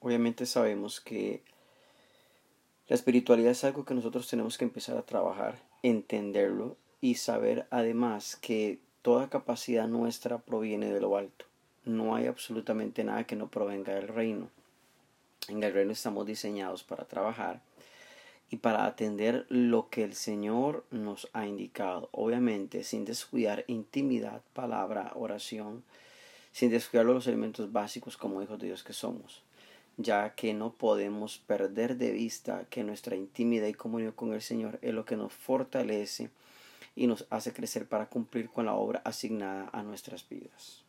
Obviamente sabemos que la espiritualidad es algo que nosotros tenemos que empezar a trabajar, entenderlo y saber además que toda capacidad nuestra proviene de lo alto. No hay absolutamente nada que no provenga del reino. En el reino estamos diseñados para trabajar y para atender lo que el Señor nos ha indicado. Obviamente, sin descuidar intimidad, palabra, oración, sin descuidar los elementos básicos como hijos de Dios que somos, ya que no podemos perder de vista que nuestra intimidad y comunión con el Señor es lo que nos fortalece y nos hace crecer para cumplir con la obra asignada a nuestras vidas.